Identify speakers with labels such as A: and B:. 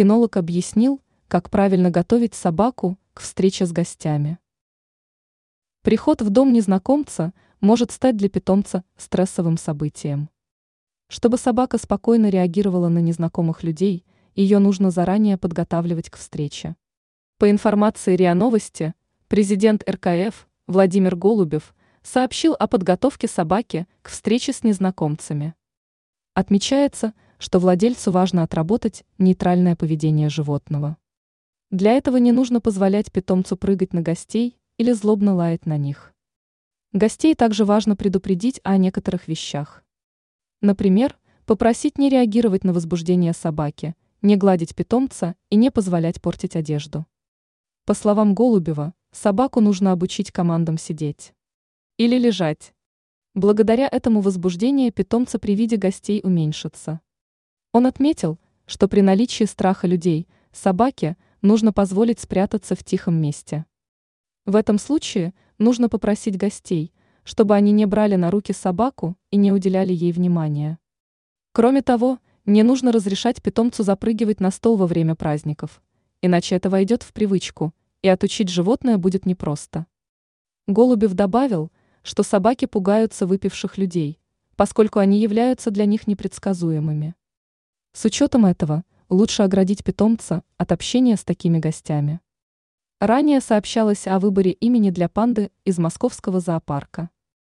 A: Кинолог объяснил, как правильно готовить собаку к встрече с гостями. Приход в дом незнакомца может стать для питомца стрессовым событием. Чтобы собака спокойно реагировала на незнакомых людей, ее нужно заранее подготавливать к встрече. По информации РИА Новости, президент РКФ Владимир Голубев сообщил о подготовке собаки к встрече с незнакомцами. Отмечается, что владельцу важно отработать нейтральное поведение животного. Для этого не нужно позволять питомцу прыгать на гостей или злобно лаять на них. Гостей также важно предупредить о некоторых вещах. Например, попросить не реагировать на возбуждение собаки, не гладить питомца и не позволять портить одежду. По словам Голубева, собаку нужно обучить командам сидеть или лежать. Благодаря этому возбуждение питомца при виде гостей уменьшится. Он отметил, что при наличии страха людей собаке нужно позволить спрятаться в тихом месте. В этом случае нужно попросить гостей, чтобы они не брали на руки собаку и не уделяли ей внимания. Кроме того, не нужно разрешать питомцу запрыгивать на стол во время праздников, иначе это войдет в привычку, и отучить животное будет непросто. Голубев добавил, что собаки пугаются выпивших людей, поскольку они являются для них непредсказуемыми. С учетом этого лучше оградить питомца от общения с такими гостями. Ранее сообщалось о выборе имени для панды из московского зоопарка.